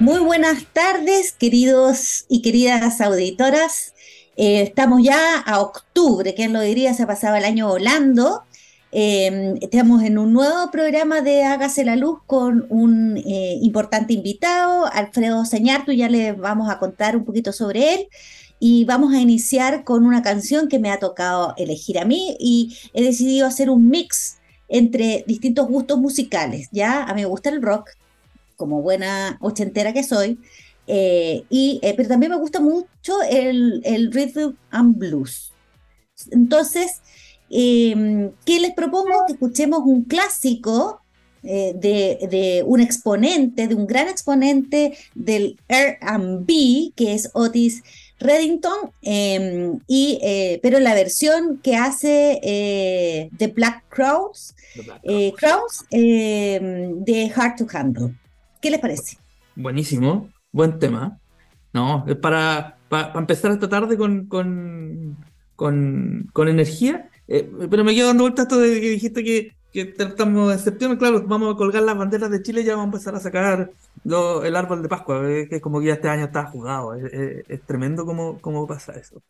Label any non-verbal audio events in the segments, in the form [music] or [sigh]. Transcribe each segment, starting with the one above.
Muy buenas tardes, queridos y queridas auditoras. Eh, estamos ya a octubre, ¿quién lo diría? Se pasaba el año volando. Eh, estamos en un nuevo programa de Hágase la Luz con un eh, importante invitado, Alfredo Señartu, ya le vamos a contar un poquito sobre él. Y vamos a iniciar con una canción que me ha tocado elegir a mí y he decidido hacer un mix entre distintos gustos musicales. Ya, a mí me gusta el rock, como buena ochentera que soy, eh, y, eh, pero también me gusta mucho el, el rhythm and blues. Entonces, em, ¿qué les propongo? Que escuchemos un clásico eh, de, de, un exponente, de un gran exponente del R&B, que es Otis Reddington, em, y, pero la versión que hace The Black Crowds, Crowds em, de Hard to Handle. ¿Qué les parece? Buenísimo, buen tema. No, para, para, empezar esta tarde con, con, con, energía. Eh, pero me quedo dando vueltas esto de que dijiste que, que estamos en septiembre, claro, vamos a colgar las banderas de Chile y ya vamos a empezar a sacar el árbol de Pascua, eh, que como que ya este año está jugado. Es, tremendo cómo, cómo pasa eso.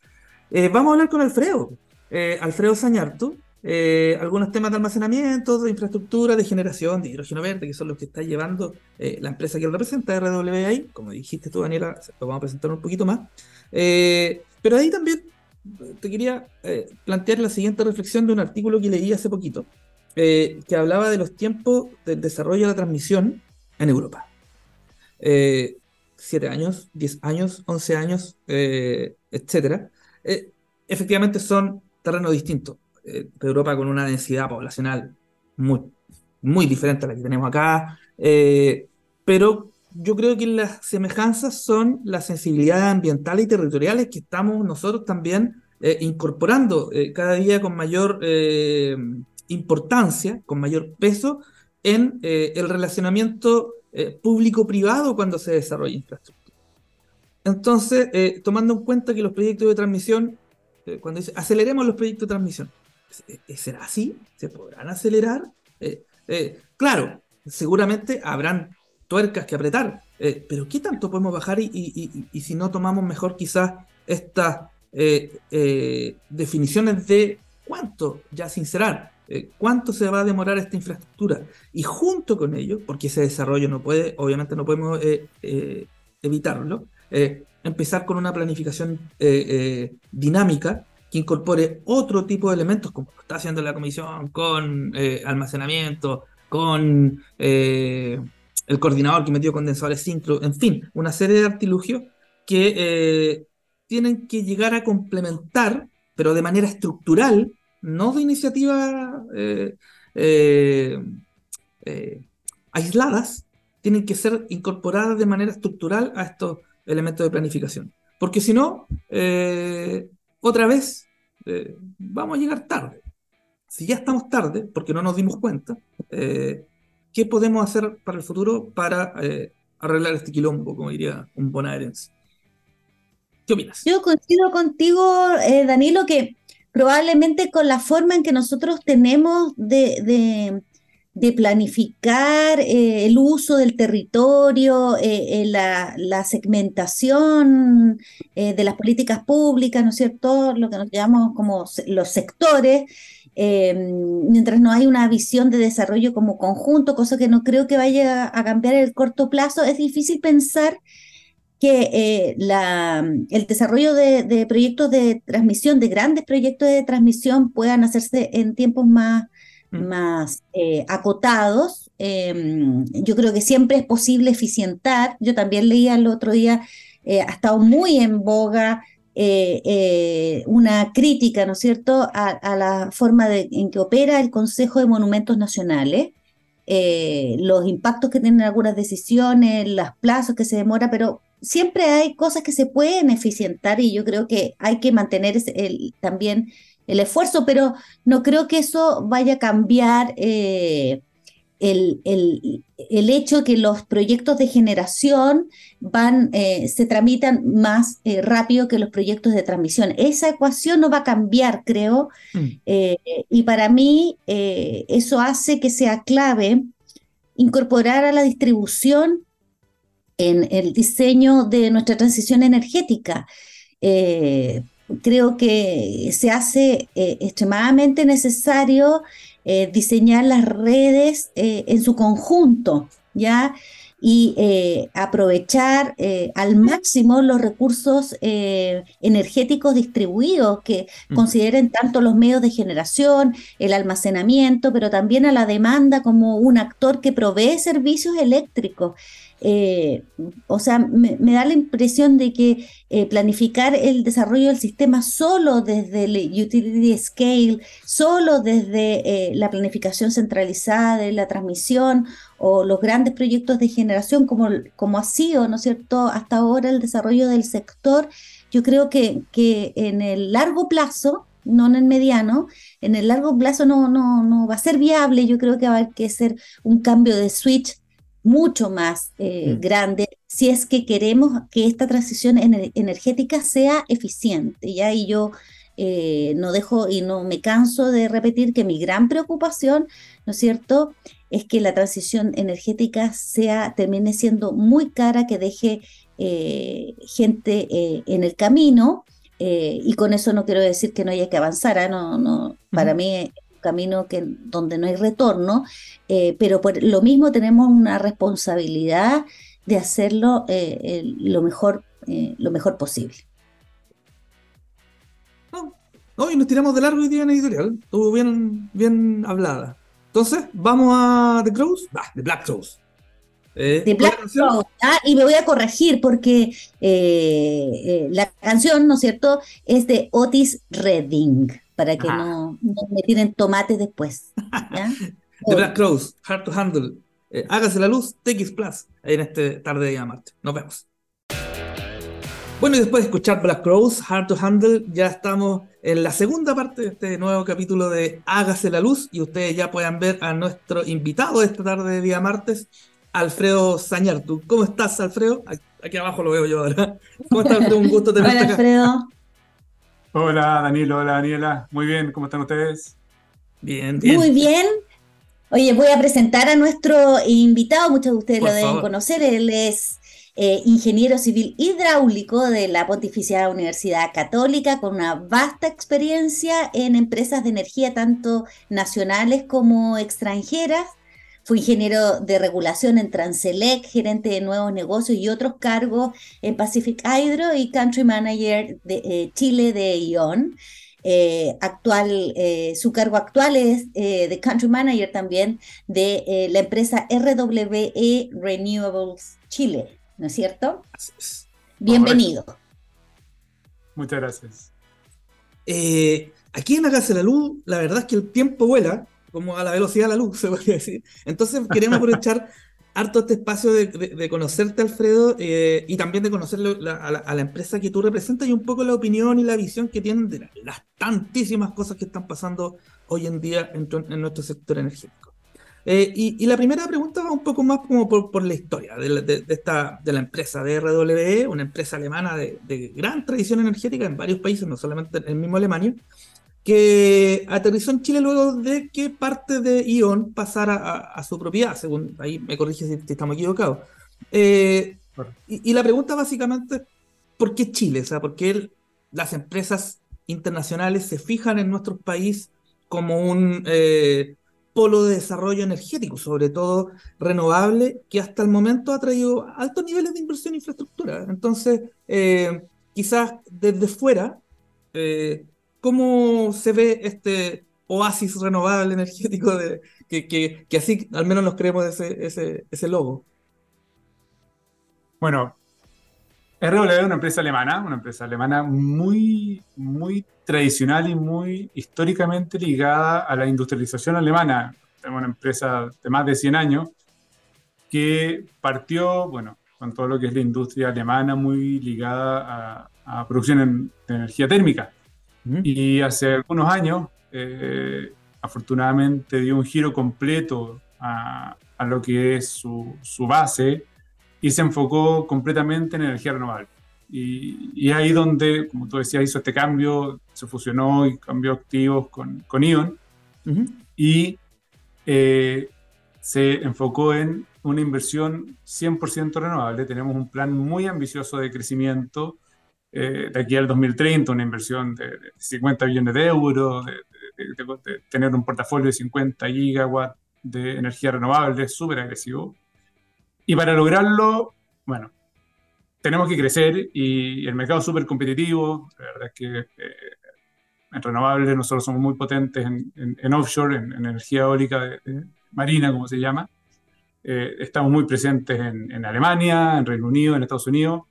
Eh, vamos a hablar con Alfredo. Alfredo Sañartu, eh, algunos temas de almacenamiento, de infraestructura, de generación, de hidrógeno verde, que son los que está llevando eh, la empresa que él representa, RWI, como dijiste tú, Daniela, lo vamos a presentar un poquito más. Eh, pero ahí también te quería plantear la siguiente reflexión de un artículo que leí hace poquito, que hablaba de los tiempos del desarrollo de la transmisión en Europa. siete años, diez años, once años, etcétera. efectivamente son terrenos distintos eh, Europa con una densidad poblacional muy, muy diferente a la que tenemos acá, eh, pero yo creo que las semejanzas son las sensibilidades ambientales y territoriales que estamos nosotros también eh, incorporando cada día con mayor importancia, con mayor peso en el relacionamiento público-privado cuando se desarrolla infraestructura. Entonces, tomando en cuenta que los proyectos de transmisión, cuando dice aceleremos los proyectos de transmisión, eh, eh, ¿será así? ¿Se podrán acelerar? Eh, claro, seguramente habrán tuercas que apretar, pero ¿qué tanto podemos bajar y, si no tomamos mejor quizás estas definiciones de cuánto ya sincerar? cuánto se va a demorar esta infraestructura y junto con ello, porque ese desarrollo no puede, obviamente no podemos evitarlo, empezar con una planificación dinámica que incorpore otro tipo de elementos, como está haciendo la comisión, con eh, almacenamiento, con eh, el coordinador que metió condensadores sincro, en fin, una serie de artilugios que eh, tienen que llegar a complementar, pero de manera estructural, no de iniciativas aisladas, tienen que ser incorporadas de manera estructural a estos elementos de planificación. Porque si no, otra vez eh, vamos a llegar tarde. Si ya estamos tarde, porque no nos dimos cuenta, eh, ¿qué podemos hacer para el futuro para eh, arreglar este quilombo, como diría un bonaerense? ¿Qué opinas? Yo coincido contigo, Danilo, que probablemente con la forma en que nosotros tenemos de de planificar eh, el uso del territorio, eh, eh, la, segmentación de las políticas públicas, ¿no es cierto? Lo que nos llamamos como los sectores, mientras no hay una visión de desarrollo como conjunto, cosa que no creo que vaya a cambiar en el corto plazo, es difícil pensar que el desarrollo de, de proyectos de transmisión, de grandes proyectos de transmisión, puedan hacerse en tiempos más. Más eh, acotados. Em, yo creo que siempre es posible eficientar. Yo también leía el otro día, eh, ha estado muy en boga eh, una crítica, ¿no es cierto?, a, la forma en que opera el Consejo de Monumentos Nacionales. los impactos que tienen algunas decisiones, los plazos que se demora, pero siempre hay cosas que se pueden eficientar y yo creo que hay que mantener también el esfuerzo, pero no creo que eso vaya a cambiar eh, el, el, hecho que los proyectos de generación van, eh, se tramitan más eh, rápido que los proyectos de transmisión. Esa ecuación no va a cambiar, creo, mm. y para mí eso hace que sea clave incorporar a la distribución en el diseño de nuestra transición energética. Eh, creo que se hace eh, extremadamente necesario eh, diseñar las redes en su conjunto, ¿ya? y eh, aprovechar eh, al máximo los recursos eh, energéticos distribuidos que mm. consideren tanto los medios de generación, el almacenamiento, pero también a la demanda como un actor que provee servicios eléctricos. Eh, o sea, me, da la impresión de que eh, planificar el desarrollo del sistema solo desde el utility scale, solo desde eh, la planificación centralizada de la transmisión o los grandes proyectos de generación como, como ha sido, ¿no cierto?, hasta ahora el desarrollo del sector, yo creo que, que en el largo plazo, no en el mediano, en el largo plazo no, no, no va a ser viable, yo creo que va a haber que hacer un cambio de switch mucho más eh, mm. grande si es que queremos que esta transición energética sea eficiente. ¿ya? Y yo eh, no dejo y no me canso de repetir que mi gran preocupación, ¿no es cierto?, es que la transición energética sea, termine siendo muy cara, que deje eh, gente en el camino. y con eso no quiero decir que no haya que avanzar, ¿ah? no, no, para mí camino que, donde no hay retorno, eh, pero por lo mismo tenemos una responsabilidad de hacerlo eh, lo, mejor, eh, lo mejor posible. Hoy nos tiramos de largo y día en editorial, estuvo bien, bien hablada. Entonces, vamos a The Crows, ah, The Black Crows. The Black ah, y me voy a corregir porque la canción, ¿no es cierto?, es de Otis Redding para que no, me tiren tomates después. The Black [laughs] Crows, Hard to Handle. Eh, hágase la luz, TX Plus, en este tarde de día Nos vemos. Bueno, y después de escuchar Black Crows, Hard to Handle, ya estamos en la segunda parte de este nuevo capítulo de Hágase la luz y ustedes ya puedan ver a nuestro invitado de esta tarde de día martes, Alfredo Sañartu. ¿Cómo estás, Alfredo? Aquí abajo lo veo yo ahora. ¿Cómo estás, Alfredo? Un gusto [laughs] tenerte Hola, Alfredo. Hola Danilo, hola Daniela. Muy bien, ¿cómo están ustedes? Bien, bien. Muy bien. Oye, voy a presentar a nuestro invitado, muchos de ustedes lo deben conocer, él es eh, ingeniero civil hidráulico de la Pontificia Universidad Católica, con una vasta experiencia en empresas de energía, tanto nacionales como extranjeras. Fue ingeniero de regulación en Transelec, gerente de nuevos negocios y otros cargos en Pacific Hydro y country manager de eh, Chile de ION. Eh, actual, eh, su cargo actual es de country manager también de la empresa RWE Renewables Chile, ¿no es cierto? Bienvenido. Muchas gracias. aquí en la Casa de la Luz, la verdad es que el tiempo vuela como a la velocidad de la luz, [laughs] se podría decir. Entonces queremos aprovechar [laughs] harto este espacio de, conocerte, Alfredo, eh, y también de conocer a, la, empresa que tú representas y un poco la opinión y la visión que tienen de las tantísimas cosas que están pasando hoy en día en, nuestro sector energético. Eh, y, la primera pregunta va un poco más como por, la historia de, esta, de la empresa de RWE, una empresa alemana de, gran tradición energética en varios países, no solamente en el mismo Alemania, que aterrizó en Chile luego de que parte de ION pasara a, su propiedad, según ahí me corrige si, estamos equivocados. Eh, y, la pregunta básicamente, ¿por qué Chile? O sea, ¿por qué las empresas internacionales se fijan en nuestro país como un eh, polo de desarrollo energético, sobre todo renovable, que hasta el momento ha traído altos niveles de inversión en infraestructura? Entonces, eh, quizás desde fuera ¿Cómo se ve este oasis renovable energético de, que, así al menos nos creemos ese, ese, ese logo? Bueno, RW es una empresa alemana, una empresa alemana muy, muy tradicional y muy históricamente ligada a la industrialización alemana. Tenemos una empresa de más de 100 años que partió, bueno, con todo lo que es la industria alemana muy ligada a, producción de energía térmica. Y hace algunos años, eh, afortunadamente, dio un giro completo a, a lo que es su, su, base y se enfocó completamente en energía renovable. Y, y, ahí donde, como tú decías, hizo este cambio, se fusionó y cambió activos con, con ION y eh, se enfocó en una inversión 100% renovable. Tenemos un plan muy ambicioso de crecimiento eh, de aquí al 2030, una inversión de, 50 billones de euros, de, tener un portafolio de 50 gigawatts de energía renovable, súper agresivo. Y para lograrlo, bueno, tenemos que crecer y el mercado es súper competitivo. La verdad es que eh, en renovables nosotros somos muy potentes en, offshore, en, energía eólica marina, como se llama. Eh, estamos muy presentes en, Alemania, en Reino Unido, en Estados Unidos,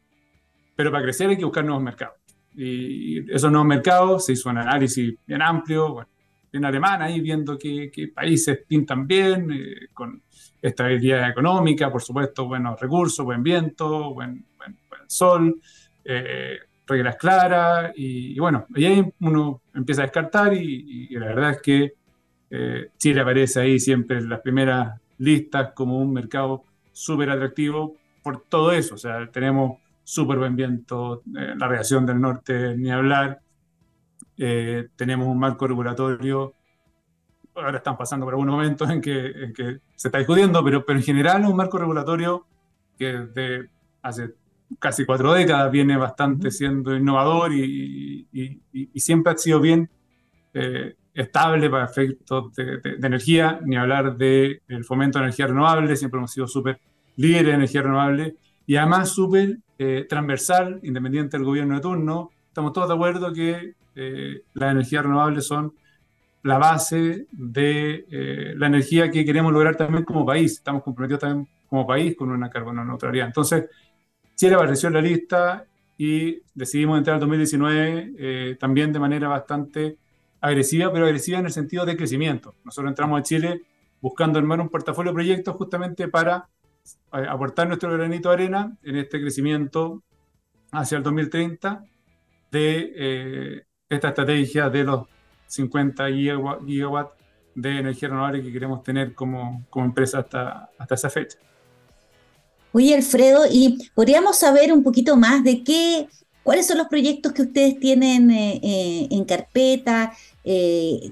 pero para crecer hay que buscar nuevos mercados. Y esos nuevos mercados se hizo un análisis bien amplio, bueno, en alemán, ahí viendo qué, países pintan bien, eh, con estabilidad económica, por supuesto, buenos recursos, buen viento, buen, buen, sol, eh, reglas claras, y, bueno, ahí uno empieza a descartar y, la verdad es que eh, Chile aparece ahí siempre en las primeras listas como un mercado súper atractivo por todo eso, o sea, tenemos súper buen viento, la reacción del norte ni hablar, eh, tenemos un marco regulatorio, ahora están pasando por algunos momentos en que, que se está discutiendo, pero, pero en general un marco regulatorio que desde hace casi cuatro décadas viene bastante siendo innovador y, y, siempre ha sido bien eh, estable para efectos de, energía, ni hablar del fomento de energía renovable, siempre hemos sido súper líderes de energía renovable y además súper eh, transversal, independiente del gobierno de turno. Estamos todos de acuerdo que eh, las energías renovables son la base de eh, la energía que queremos lograr también como país. Estamos comprometidos también como país con una carbono neutralidad. Entonces, Chile apareció en la lista y decidimos entrar en 2019 eh, también de manera bastante agresiva, pero agresiva en el sentido de crecimiento. Nosotros entramos a Chile buscando armar un portafolio de proyectos justamente para aportar nuestro granito de arena en este crecimiento hacia el 2030 de esta estrategia de los 50 gigawatts de energía renovable que queremos tener como, como empresa hasta, hasta esa fecha. Oye, Alfredo, y podríamos saber un poquito más de qué, cuáles son los proyectos que ustedes tienen eh, eh, en carpeta, eh,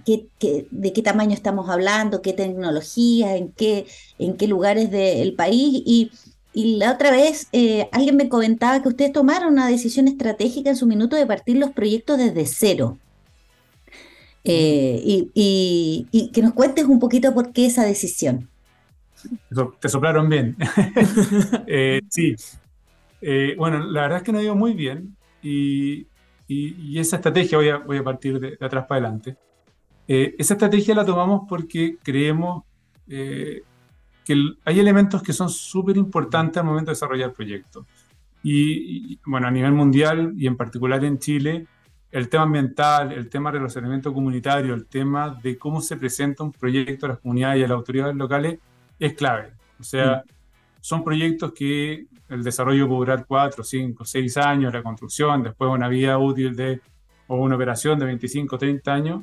de qué tamaño estamos hablando, qué tecnologías, en qué, en qué lugares del país y la otra vez eh, alguien me comentaba que ustedes tomaron una decisión estratégica en su minuto de partir los proyectos desde cero. Eh, y, que nos cuentes un poquito por qué esa decisión. Te soplaron bien. [laughs] Sí. bueno, la verdad es que nos ido muy bien y, esa estrategia, voy a, voy a partir de, de atrás para adelante, esa estrategia la tomamos porque creemos que hay elementos que son súper importantes al momento de desarrollar proyectos. Y, bueno, a nivel mundial y en particular en Chile, el tema ambiental, el tema de relacionamiento comunitario, el tema de cómo se presenta un proyecto a las comunidades y a las autoridades locales es clave. O sea, mm. son proyectos que el desarrollo puede durar 4, 5, 6 años, la construcción, después una vida útil de, o una operación de 25, 30 años,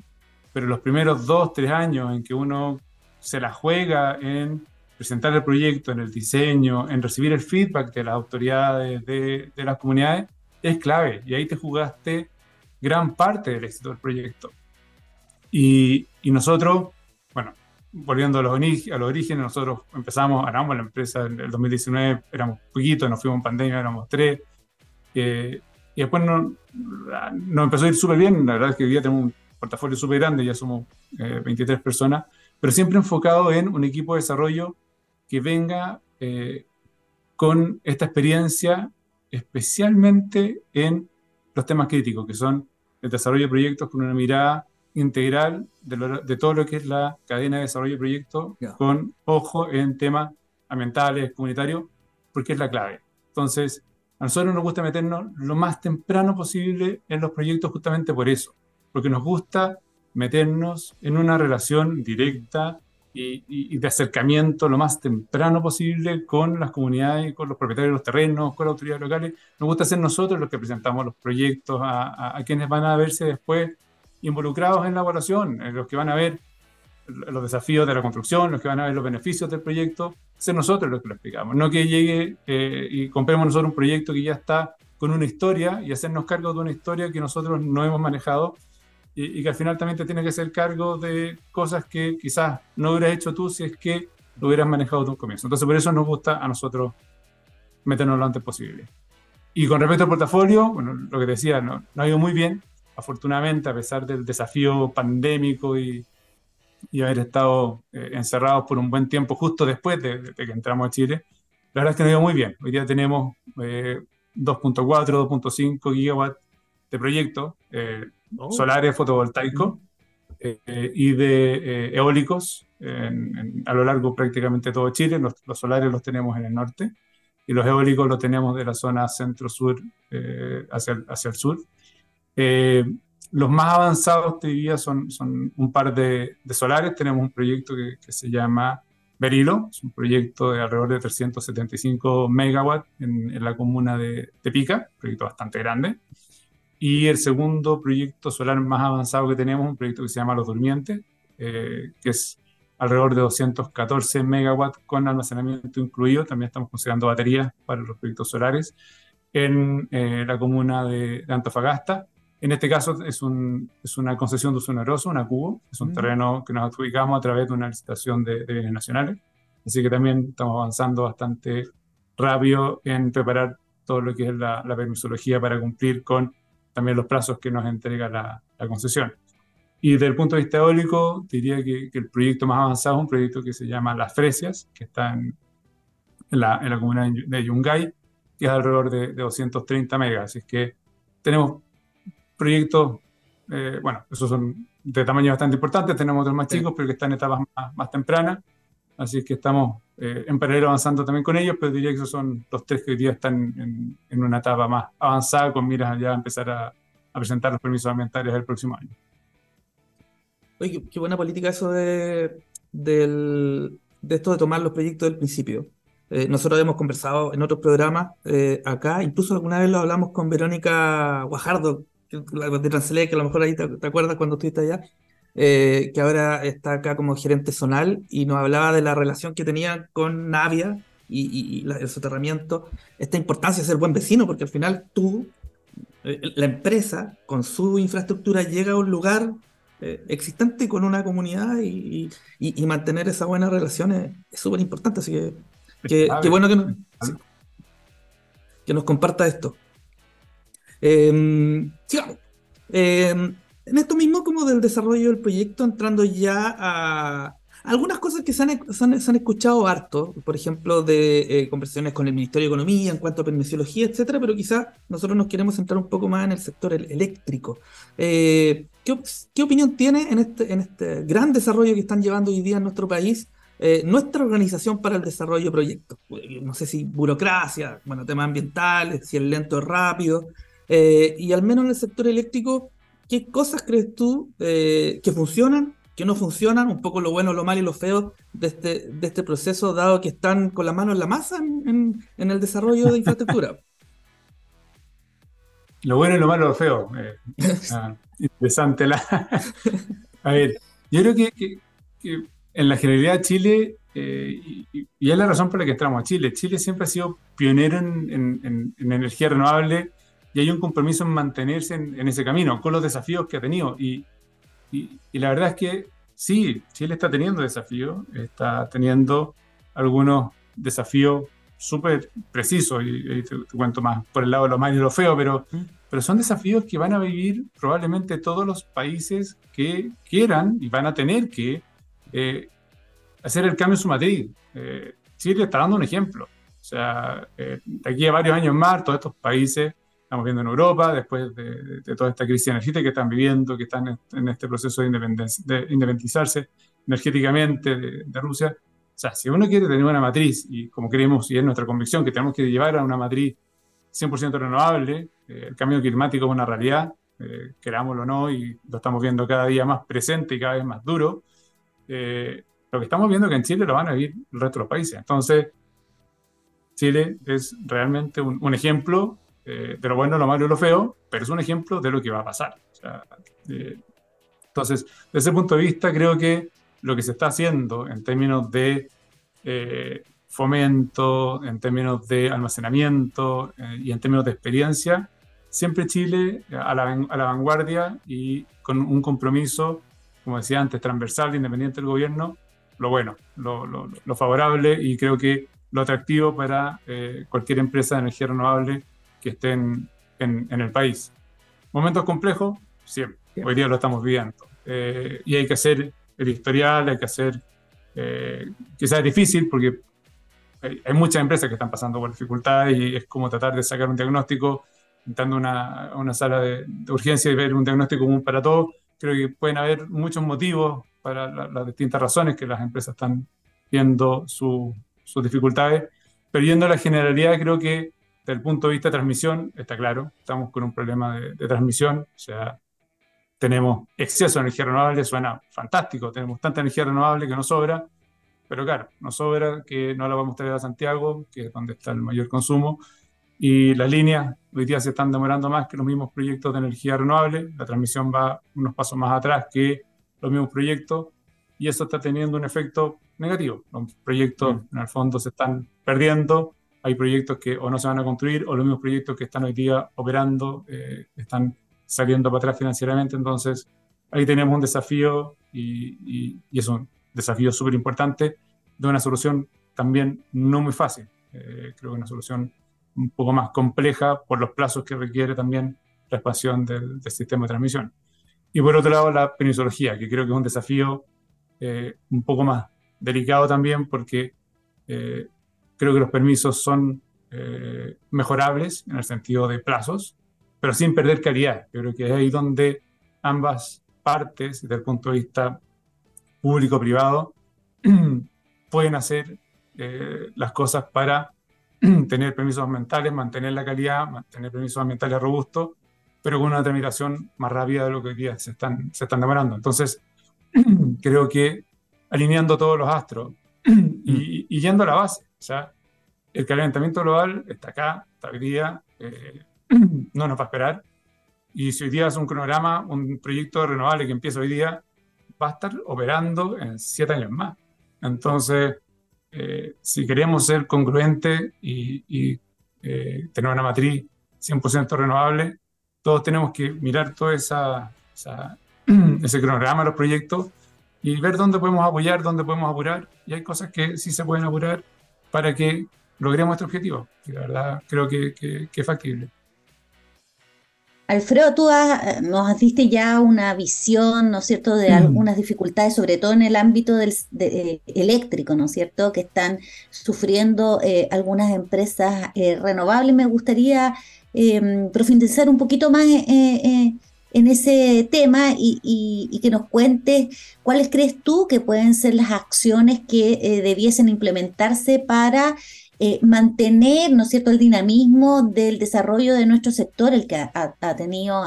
pero los primeros 2, 3 años en que uno se la juega en presentar el proyecto, en el diseño, en recibir el feedback de las autoridades, de, las comunidades, es clave. Y ahí te jugaste gran parte del éxito del proyecto. Y, nosotros, bueno, volviendo a los, a los orígenes, nosotros empezamos, ganamos la empresa en el 2019, éramos poquitos, nos fuimos en pandemia, éramos tres. Eh, y después nos, empezó a ir súper bien. La verdad es que hoy día tenemos un portafolio súper grande, ya somos 23 eh, personas, pero siempre enfocado en un equipo de desarrollo que venga eh, con esta experiencia, especialmente en los temas críticos, que son el desarrollo de proyectos con una mirada integral de, todo lo que es la cadena de desarrollo de proyectos, con ojo en temas ambientales, comunitarios, porque es la clave. Entonces, a nosotros nos gusta meternos lo más temprano posible en los proyectos justamente por eso, porque nos gusta meternos en una relación directa y, de acercamiento lo más temprano posible con las comunidades, con los propietarios de los terrenos, con las autoridades locales. Nos gusta ser nosotros los que presentamos los proyectos a, a, quienes van a verse después involucrados en la evaluación, los que van a ver los desafíos de la construcción, los que van a ver los beneficios del proyecto, ser nosotros los que lo explicamos. No que llegue eh, y compremos nosotros un proyecto que ya está con una historia y hacernos cargo de una historia que nosotros no hemos manejado y, que al final también te tiene que hacer cargo de cosas que quizás no hubieras hecho tú si es que lo hubieras manejado de un comienzo. Entonces, por eso nos gusta a nosotros meternos lo antes posible. Y con respecto al portafolio, bueno, lo que decía, no, no ha ido muy bien, afortunadamente, a pesar del desafío pandémico y, y haber estado eh, encerrados por un buen tiempo justo después de, que entramos a Chile, la verdad es que nos ha ido muy bien. Hoy día tenemos 2.4, 2.5 gigawatts de proyectos eh, oh. solares fotovoltaicos eh, y de eólicos a lo largo prácticamente todo Chile. Los, los, solares los tenemos en el norte y los eólicos los tenemos de la zona centro-sur hacia, hacia el sur. Eh, los más avanzados, te diría, son, son un par de, solares. Tenemos un proyecto que, se llama Berilo, es un proyecto de alrededor de 375 megawatts en, la comuna de Tepica, un proyecto bastante grande. Y el segundo proyecto solar más avanzado que tenemos, un proyecto que se llama Los Durmientes, eh, que es alrededor de 214 megawatts con almacenamiento incluido. También estamos considerando baterías para los proyectos solares en eh, la comuna de Antofagasta en este caso es, un, es una concesión de uso oneroso, una cubo, es un mm. terreno que nos adjudicamos a través de una licitación de, bienes nacionales. Así que también estamos avanzando bastante rápido en preparar todo lo que es la, la permisología para cumplir con también los plazos que nos entrega la, la concesión. Y desde el punto de vista eólico, diría que, que, el proyecto más avanzado es un proyecto que se llama Las Fresias, que está en, la, en la comuna de Yungay, que es alrededor de, de 230 megas. Así que tenemos proyectos, eh, bueno, esos son de tamaño bastante importante, tenemos otros más chicos, pero que están en etapas más, tempranas, así que estamos eh, en paralelo avanzando también con ellos, pero diría que esos son los tres que hoy día están en, una etapa más avanzada, con miras ya a empezar a, presentar los permisos ambientales el próximo año. Oye, qué, buena política eso de, de esto de tomar los proyectos del principio. Eh, nosotros hemos conversado en otros programas acá, incluso alguna vez lo hablamos con Verónica Guajardo, de Translate, que a lo mejor ahí te, acuerdas cuando estuviste allá, eh, que ahora está acá como gerente zonal y nos hablaba de la relación que tenía con Navia y, el soterramiento, esta importancia de ser buen vecino, porque al final tú, eh, la empresa, con su infraestructura, llega a un lugar eh, existente con una comunidad y, mantener esa buena relación es súper importante. Así que, qué bueno que, que nos comparta esto. Eh, sigamos. Em, en esto mismo como del desarrollo del proyecto, entrando ya a algunas cosas que se han, escuchado harto, por ejemplo, de eh, conversaciones con el Ministerio de Economía en cuanto a permisiología, etcétera, pero quizás nosotros nos queremos centrar un poco más en el sector eléctrico. Eh, ¿qué, opinión tiene en este, en este gran desarrollo que están llevando hoy día en nuestro país eh, nuestra organización para el desarrollo de proyectos? No sé si burocracia, bueno, temas ambientales, si es lento o rápido. Eh, y al menos en el sector eléctrico, ¿qué cosas crees tú eh, que funcionan, que no funcionan? Un poco lo bueno, lo malo y lo feo de este, de este proceso, dado que están con la mano en la masa en, el desarrollo de infraestructura. [laughs] Lo bueno y lo malo y lo feo. Eh, [laughs] ah, interesante la. [laughs] A ver, yo creo que, en la generalidad de Chile, y, es la razón por la que entramos a Chile, Chile siempre ha sido pionero en, en energía renovable y hay un compromiso en mantenerse en, ese camino, con los desafíos que ha tenido. Y, y, la verdad es que sí, Chile está teniendo desafíos, está teniendo algunos desafíos súper precisos, y, te, cuento más por el lado de lo malo y lo feo, pero, pero son desafíos que van a vivir probablemente todos los países que quieran y van a tener que eh, hacer el cambio en su matriz. Eh, Chile está dando un ejemplo. O sea, eh, de aquí a varios años más, todos estos países estamos viendo en Europa, después de, toda esta crisis energética que están viviendo, que están en, este proceso de, independizarse energéticamente de, Rusia. O sea, si uno quiere tener una matriz, y como creemos, y es nuestra convicción, que tenemos que llevar a una matriz 100% renovable, eh, el cambio climático es una realidad, eh, querámoslo o no, y lo estamos viendo cada día más presente y cada vez más duro. Eh, lo que estamos viendo que en Chile lo van a vivir el resto de los países. Entonces, Chile es realmente un, un ejemplo eh, de lo bueno, lo malo y lo feo, pero es un ejemplo de lo que va a pasar. Eh, entonces, desde ese punto de vista, creo que lo que se está haciendo en términos de eh, fomento, en términos de almacenamiento y en términos de experiencia, siempre Chile a la, vanguardia y con un compromiso, como decía antes, transversal, independiente del gobierno, lo bueno, lo, favorable y creo que lo atractivo para eh, cualquier empresa de energía renovable que esté en, en, el país. Momentos complejos, siempre. Hoy día lo estamos viviendo. Eh, y hay que hacer el historial, hay que hacer, eh, quizás es difícil porque hay, muchas empresas que están pasando por dificultades y es como tratar de sacar un diagnóstico, entrando a una, una, sala de, urgencia y ver un diagnóstico común para todos. Creo que pueden haber muchos motivos para las distintas razones que las empresas están viendo sus dificultades, pero yendo a la generalidad, creo que desde el punto de vista de transmisión, está claro, estamos con un problema de, de transmisión, o sea, tenemos exceso de energía renovable, suena fantástico, tenemos tanta energía renovable que nos sobra, pero claro, nos sobra que no la vamos a traer a Santiago, que es donde está el mayor consumo, y las líneas hoy día se están demorando más que los mismos proyectos de energía renovable, la transmisión va unos pasos más atrás que los mismos proyectos, y eso está teniendo un efecto negativo. Los proyectos mm. en el fondo se están perdiendo, hay proyectos que o no se van a construir, o los mismos proyectos que están hoy día operando eh, están saliendo para atrás financieramente. Entonces, ahí tenemos un desafío y, es un desafío súper importante de una solución también no muy fácil. Eh, creo que una solución un poco más compleja por los plazos que requiere también la expansión del, sistema de transmisión. Y por otro lado, la penisología, que creo que es un desafío eh, un poco más delicado también porque eh, creo que los permisos son mejorables en el sentido de plazos, pero sin perder calidad. Yo creo que es ahí donde ambas partes, desde el punto de vista público-privado, [clears throat] pueden hacer eh, las cosas para [clears throat] tener permisos ambientales, mantener la calidad, mantener permisos ambientales robustos, pero con una tramitación más rápida de lo que hoy día se están, se están demorando. Entonces, [clears throat] creo que alineando todos los astros y, y, yendo a la base, o sea, el calentamiento global está acá, está hoy día, eh, [clears throat] no nos va a esperar. Y si hoy día es un cronograma, un proyecto renovable que empieza hoy día, va a estar operando en siete años más. Entonces, eh, si queremos ser congruentes y, eh, tener una matriz 100% renovable, todos tenemos que mirar todo esa, [clears throat] ese cronograma, los proyectos, y ver dónde podemos apoyar, dónde podemos apurar. Y hay cosas que sí se pueden apurar para que logremos este objetivo. Y la verdad creo que, que es factible. Alfredo, tú nos diste ya una visión, ¿no es cierto?, de mm. algunas dificultades, sobre todo en el ámbito del, eh, eléctrico, ¿no es cierto?, que están sufriendo eh, algunas empresas eh, renovables. Me gustaría em, profundizar un poquito más en ese tema y, y, que nos cuentes cuáles crees tú que pueden ser las acciones que debiesen implementarse para eh, mantener, ¿no es cierto?, el dinamismo del desarrollo de nuestro sector, el que ha, tenido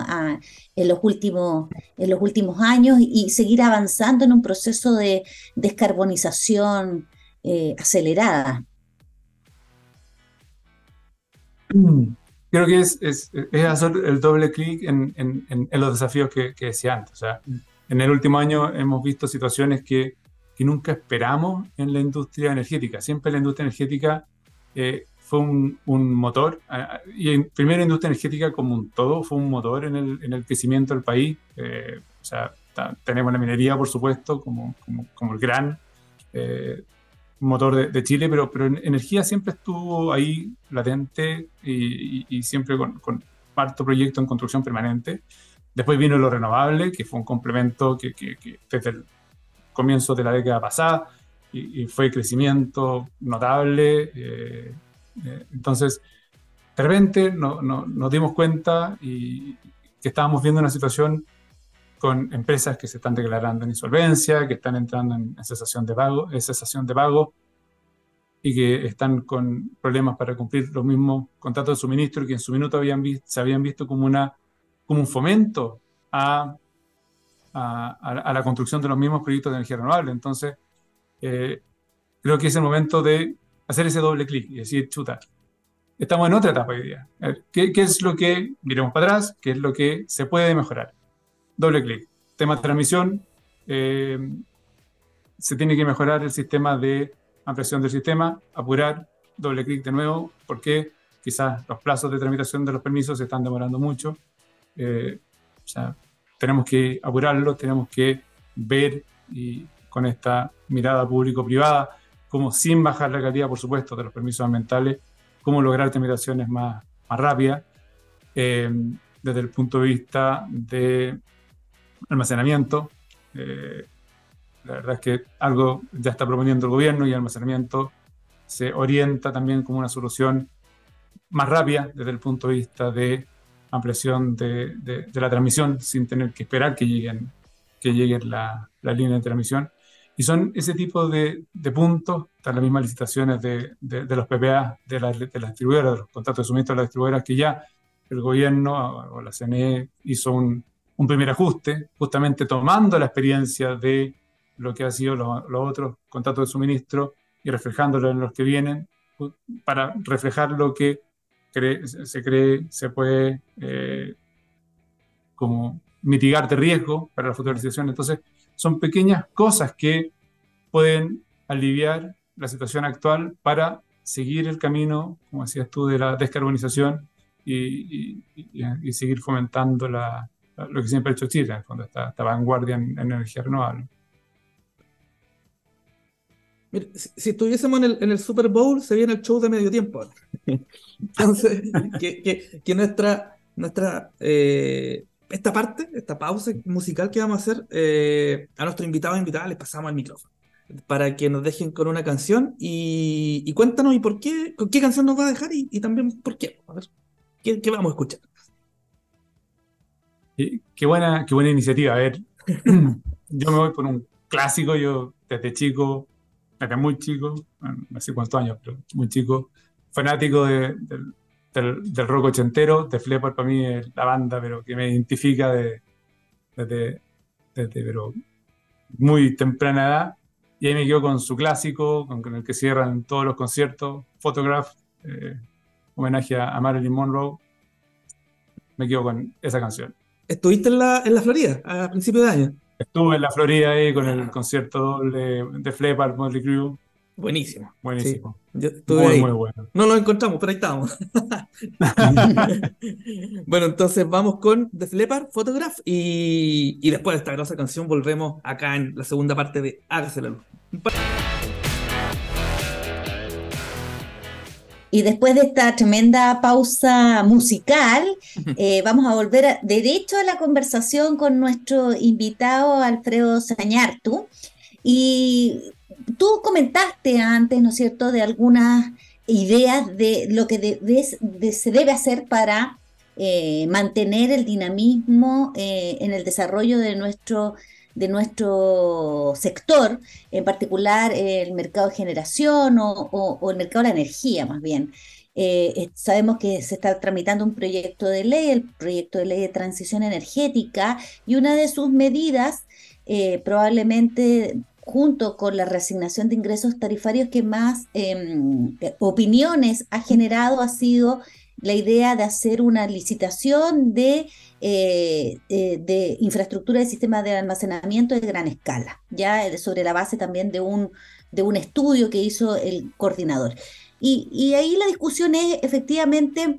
en, los últimos, en los últimos años, y seguir avanzando en un proceso de descarbonización eh, acelerada. Creo que es, es, hacer el doble clic en, en, los desafíos que, que, decía antes. O sea, en el último año hemos visto situaciones que, que nunca esperamos en la industria energética. Siempre la industria energética eh, fue un, un motor, y primero la industria energética como un todo, fue un motor en el, en el crecimiento del país. Eh, o sea, tenemos la minería, por supuesto, como, como, como el gran eh, motor de, de, Chile, pero, pero energía siempre estuvo ahí latente y, y, siempre con, con harto proyecto en construcción permanente. Después vino lo renovable, que fue un complemento que, que, que desde el comienzo de la década pasada y, fue crecimiento notable. Eh, eh, entonces, de repente no, no, nos dimos cuenta y que estábamos viendo una situación con empresas que se están declarando en insolvencia, que están entrando en, cesación de pago, cesación de pago y que están con problemas para cumplir los mismos contratos de suministro que en su minuto habían se habían visto como, una, como un fomento a, a, a, la construcción de los mismos proyectos de energía renovable. Entonces, eh, creo que es el momento de hacer ese doble clic y decir, chuta, estamos en otra etapa hoy día. ¿Qué, ¿Qué, es lo que, miremos para atrás, qué es lo que se puede mejorar? Doble clic. Tema de transmisión, eh, se tiene que mejorar el sistema de ampliación del sistema, apurar, doble clic de nuevo, porque quizás los plazos de tramitación de los permisos se están demorando mucho. Eh, o sea, tenemos que apurarlo, tenemos que ver y con esta mirada público-privada, cómo sin bajar la calidad, por supuesto, de los permisos ambientales, cómo lograr tramitaciones más, más rápidas, eh, desde el punto de vista de almacenamiento. Eh, la verdad es que algo ya está proponiendo el gobierno y el almacenamiento se orienta también como una solución más rápida desde el punto de vista de ampliación de, la transmisión sin tener que esperar que lleguen, que lleguen la, la línea de transmisión. Y son ese tipo de, de puntos, están las mismas licitaciones de, los PPA, de, las de las distribuidoras, de los contratos de suministro de las distribuidoras, que ya el gobierno o la CNE hizo un, un primer ajuste, justamente tomando la experiencia de lo que ha sido los otros contratos de suministro y reflejándolo en los que vienen, para reflejar lo que se cree se puede eh, como mitigar de riesgo para la futurización. Entonces, son pequeñas cosas que pueden aliviar la situación actual para seguir el camino, como decías tú, de la descarbonización y, seguir fomentando la, lo que siempre ha hecho Chile, en el fondo, esta, vanguardia en, energía renovable. si, estuviésemos en el, en el, Super Bowl, se viene el show de medio tiempo. Entonces, [laughs] que, que, nuestra, nuestra eh, esta parte, esta pausa musical que vamos a hacer, eh, a nuestros invitados e invitadas les pasamos el micrófono para que nos dejen con una canción y, y cuéntanos y por qué, con qué canción nos va a dejar y, y también por qué. A ver, ¿qué, ¿qué, vamos a escuchar? Qué, buena, qué buena iniciativa. A ver, [clears throat] yo me voy por un clásico, yo desde chico, desde muy chico, no sé cuántos años, pero muy chico, fanático de, del, rock ochentero. De Flepper para mí es la banda, pero que me identifica desde, desde, pero muy temprana edad. Y ahí me quedo con su clásico, con, el que cierran todos los conciertos, Photograph, eh, homenaje a, Marilyn Monroe. Me quedo con esa canción. ¿Estuviste en la, en la Florida a principios de año? Estuve en la Florida ahí con el concierto doble de Flepper, Motley Crue. Buenísimo. Buenísimo. muy, muy bueno. No lo encontramos, pero ahí estamos. [laughs] bueno, entonces vamos con The Flepper Photograph y, y, después de esta grosa canción volvemos acá en la segunda parte de Hágase la luz. Y después de esta tremenda pausa musical, eh, vamos a volver a, derecho a la conversación con nuestro invitado Alfredo Sañartu. Y tú comentaste antes, ¿no es cierto?, de algunas ideas de lo que se debe hacer para eh, mantener el dinamismo eh, en el desarrollo de nuestro, de nuestro sector, en particular el mercado de generación o, el mercado de la energía más bien. Eh, sabemos que se está tramitando un proyecto de ley, el proyecto de ley de transición energética, y una de sus medidas probablemente junto con la reasignación de ingresos tarifarios que más em, eh, opiniones ha generado ha sido la idea de hacer una licitación de, eh, eh, de infraestructura de sistemas de almacenamiento de gran escala, ya sobre la base también de un, de un estudio que hizo el coordinador. Y, y ahí la discusión es efectivamente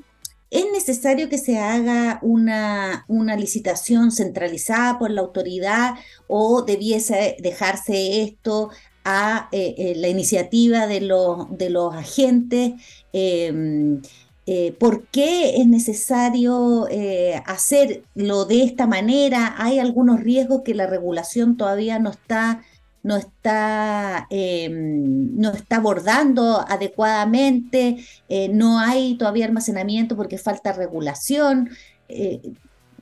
¿Es necesario que se haga una, una, licitación centralizada por la autoridad o debiese dejarse esto a eh, eh, la iniciativa de los, de los agentes? Em, eh, ¿Por qué es necesario hacerlo de esta manera? Hay algunos riesgos que la regulación todavía no está no está, em, no está abordando adecuadamente, eh, no hay todavía almacenamiento porque falta regulación. Eh,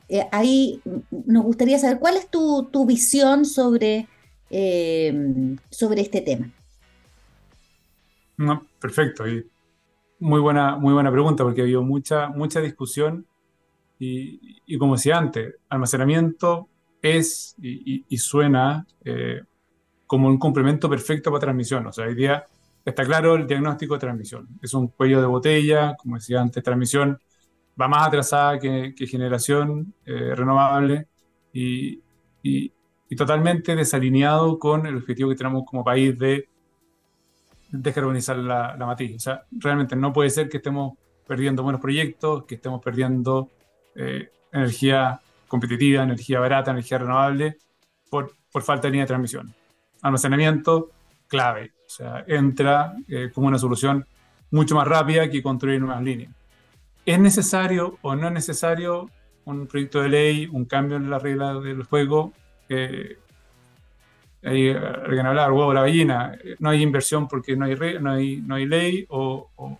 eh, ahí nos gustaría saber cuál es tu, visión sobre, em, sobre este tema. No, perfecto. Y muy buena, muy buena pregunta porque ha habido mucha, mucha discusión y, como decía antes, almacenamiento es y, suena como un complemento perfecto para transmisión. O sea, hoy día está claro el diagnóstico de transmisión. Es un cuello de botella, como decía antes, transmisión va más atrasada que, generación eh, renovable y, y, totalmente desalineado con el objetivo que tenemos como país de descarbonizar la, la matriz. O sea, realmente no puede ser que estemos perdiendo buenos proyectos, que estemos perdiendo eh, energía competitiva, energía barata, energía renovable, por, por falta de línea de transmisión almacenamiento clave. O sea, entra eh, como una solución mucho más rápida que construir nuevas líneas. ¿Es necesario o no es necesario un proyecto de ley, un cambio en la regla del juego? Eh, ahí alguien hablaba, huevo la gallina, no hay inversión porque no hay, no hay, no hay ley o, o,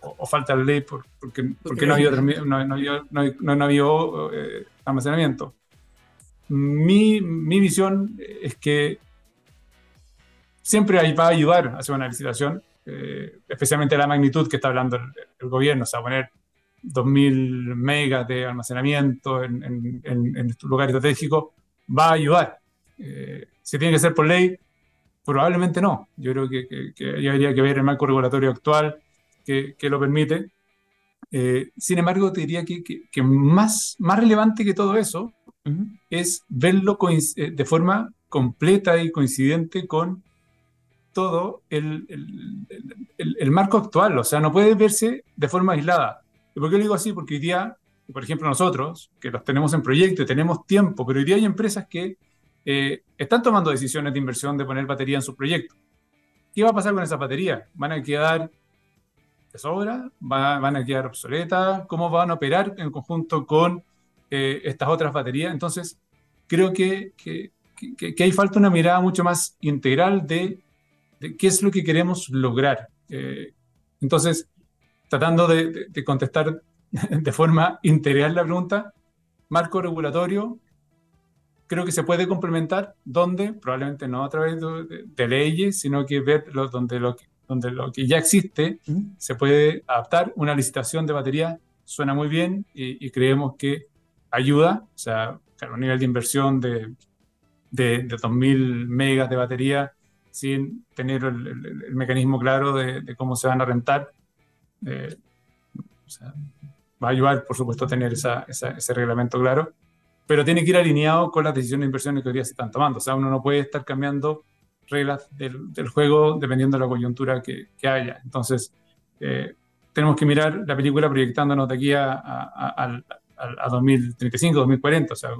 o, falta la ley porque, porque, no, ha habido, no, no, no, habido eh, almacenamiento. Mi, mi, visión es que siempre va a ayudar a hacer una licitación, eh, especialmente la magnitud que está hablando el, gobierno, o sea, poner 2.000 megas de almacenamiento en, en, en, en lugar estratégico, va a ayudar. Eh, si tiene que ser por ley, probablemente no. Yo creo que, que, habría que ver el marco regulatorio actual que, que lo permite. Eh, sin embargo, te diría que, que, más, más relevante que todo eso es verlo eh, de forma completa y coincidente con todo el, el, el, marco actual. O sea, no puede verse de forma aislada. ¿Y por qué lo digo así? Porque hoy día, por ejemplo, nosotros, que los tenemos en proyecto y tenemos tiempo, pero hoy día hay empresas que eh, están tomando decisiones de inversión de poner batería en su proyecto. ¿Qué va a pasar con esa batería? ¿Van a quedar de sobra? ¿Van a quedar obsoletas? ¿Cómo van a operar en conjunto con eh, estas otras baterías? Entonces, creo que, hay falta una mirada mucho más integral de, qué es lo que queremos lograr. Eh, entonces, tratando de, de contestar [laughs] de forma integral la pregunta, marco regulatorio, creo que se puede complementar donde, probablemente no a través de, leyes, sino que ver donde, lo que, donde lo que ya existe se puede adaptar. Una licitación de batería suena muy bien y, creemos que ayuda, o sea, a un nivel de inversión de, de, de 2.000 megas de batería sin tener el, mecanismo claro de, cómo se van a rentar. Eh, va a ayudar, por supuesto, a tener esa, ese reglamento claro pero tiene que ir alineado con las decisiones de inversiones que hoy día se están tomando. O sea, uno no puede estar cambiando reglas del, del juego dependiendo de la coyuntura que, que haya. Entonces, eh, tenemos que mirar la película proyectándonos de aquí a, a, a, 2035, 2040, o sea,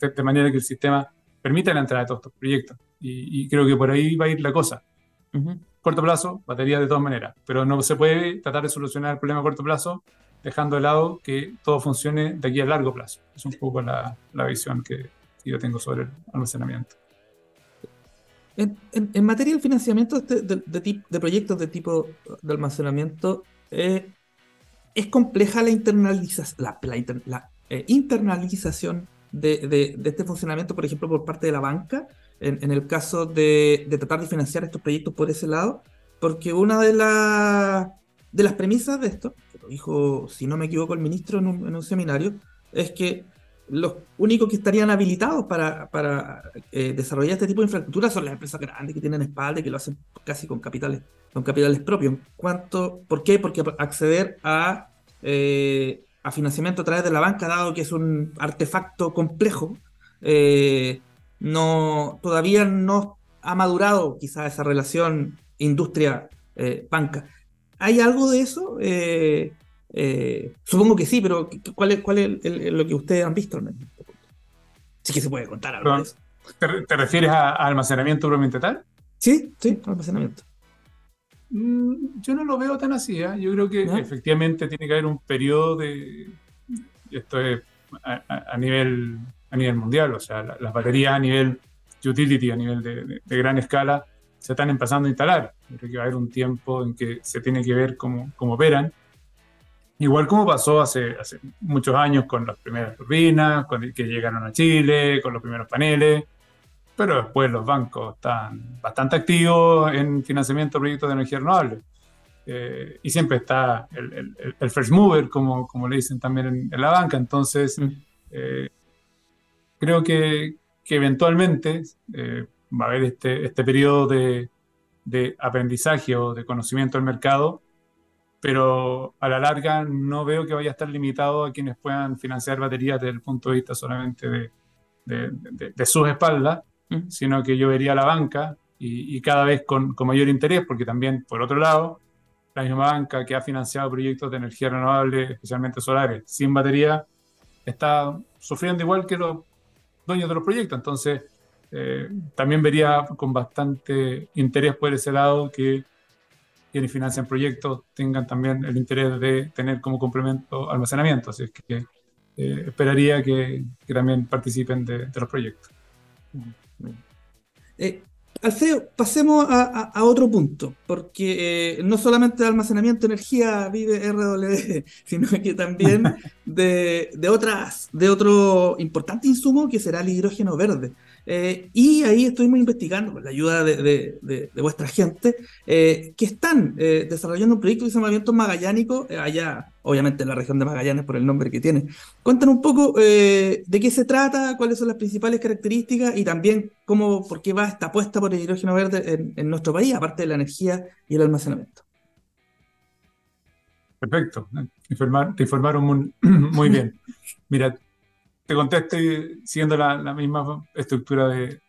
de, manera que el sistema permita la entrada de todos estos proyectos. Y, creo que por ahí va a ir la cosa. Corto plazo, batería de todas maneras, pero no se puede tratar de solucionar el problema a corto plazo dejando de lado que todo funcione de aquí a largo plazo. Es un poco la, la visión que, yo tengo sobre el almacenamiento. En, en, materia del financiamiento de, de, de, proyectos de tipo de almacenamiento, eh, es compleja la, internaliza la, la, eh, internalización de, este funcionamiento, por ejemplo, por parte de la banca, en, en el caso de, tratar de financiar estos proyectos por ese lado, porque una de, de las premisas de esto dijo, si no me equivoco, el ministro en un, seminario, es que los únicos que estarían habilitados para, eh, desarrollar este tipo de infraestructura son las empresas grandes que tienen espalda y que lo hacen casi con capitales, con capitales propios. ¿Cuánto, ¿Por qué? Porque acceder a, eh, financiamiento a través de la banca, dado que es un artefacto complejo, eh, no, todavía no ha madurado quizá esa relación industria-banca. ¿Hay algo de eso? Eh, eh, supongo que sí, pero ¿cuál es, cuál es lo que ustedes han visto en este punto? Sí que se puede contar algo de eso. ¿Te, refieres a, almacenamiento propiamente tal? Sí, sí, almacenamiento. Mm, yo no lo veo tan así. ¿eh? Yo creo que efectivamente tiene que haber un periodo de. Esto es a, nivel, a nivel mundial, o sea, las baterías a nivel utility, a nivel de gran escala, se están empezando a instalar. Creo que va a haber un tiempo en que se tiene que ver cómo, cómo operan. Igual como pasó hace, hace muchos años con las primeras turbinas, con, que llegaron a Chile, con los primeros paneles, pero después los bancos están bastante activos en financiamiento de proyectos de energía renovable. Eh, y siempre está el, el, first mover, como, como le dicen también en, la banca. Entonces, mm. eh, creo que, que eventualmente eh, va a haber este, este periodo de, de aprendizaje o de conocimiento del mercado, pero a la larga no veo que vaya a estar limitado a quienes puedan financiar baterías desde el punto de vista solamente de, de, de, sus espaldas, mm. sino que yo vería a la banca y, y cada vez con, con, mayor interés, porque también, por otro lado, la misma banca que ha financiado proyectos de energía renovable, especialmente solares, sin batería, está sufriendo igual que los dueños de los proyectos. Entonces, eh, también vería con bastante interés por ese lado que quienes financian proyectos tengan también el interés de tener como complemento almacenamiento. Así es que eh, esperaría que, también participen de, los proyectos. Eh, Alfredo, pasemos a, otro punto, porque eh, no solamente de almacenamiento de energía vive RW, [laughs] sino que también [laughs] de, otras, de otro importante insumo que será el hidrógeno verde. Eh, y ahí estuvimos investigando, con la ayuda de, vuestra gente, eh, que están eh, desarrollando un proyecto de se Magallánico, allá, obviamente en la región de Magallanes por el nombre que tiene. Cuéntanos un poco de qué se trata, cuáles son las principales características y también cómo, por qué va esta apuesta por el hidrógeno verde en, nuestro país, aparte de la energía y el almacenamiento. Perfecto, te informaron muy, [clears throat] muy bien. Mira, te conteste siguiendo la, la misma estructura de,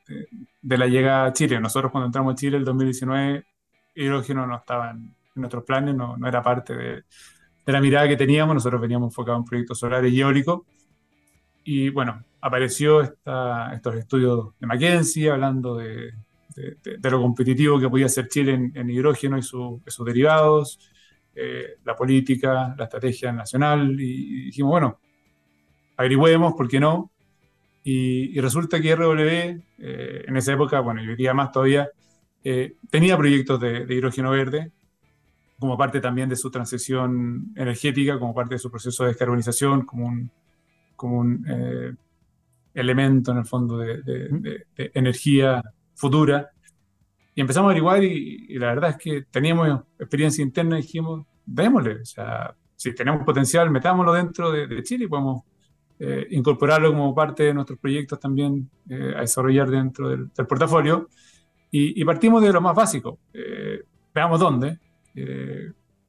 de, la llegada a Chile. Nosotros cuando entramos a Chile el 2019, hidrógeno no estaba en, nuestros planes, no, no era parte de, de, la mirada que teníamos. Nosotros veníamos enfocados en proyectos solares y eólicos. Y bueno, apareció esta, estos estudios de McKinsey hablando de, de, lo competitivo que podía ser Chile en, hidrógeno y, sus derivados, eh, la política, la estrategia nacional. Y, y dijimos, bueno, averigüemos, ¿por qué no? Y, resulta que RW, eh, en esa época, bueno, yo diría más todavía, eh, tenía proyectos de, hidrógeno verde, como parte también de su transición energética, como parte de su proceso de descarbonización, como un, como un eh, elemento en el fondo de, energía futura. Y empezamos a averiguar y, y, la verdad es que teníamos experiencia interna y dijimos, démosle, o sea, si tenemos potencial, metámoslo dentro de, Chile y podemos eh, incorporarlo como parte de nuestros proyectos también eh, a desarrollar dentro del, portafolio. Y, partimos de lo más básico. Eh, veamos dónde.